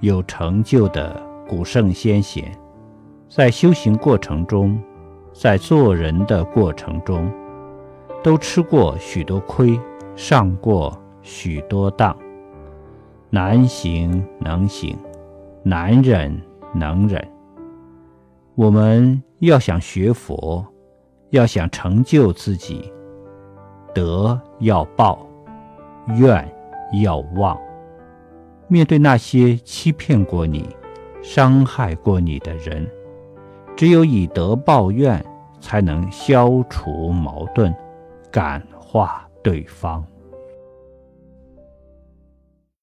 有成就的古圣先贤，在修行过程中，在做人的过程中，都吃过许多亏，上过许多当。难行能行，难忍能忍。我们要想学佛，要想成就自己，德要报，愿要忘。面对那些欺骗过你、伤害过你的人，只有以德报怨，才能消除矛盾，感化对方。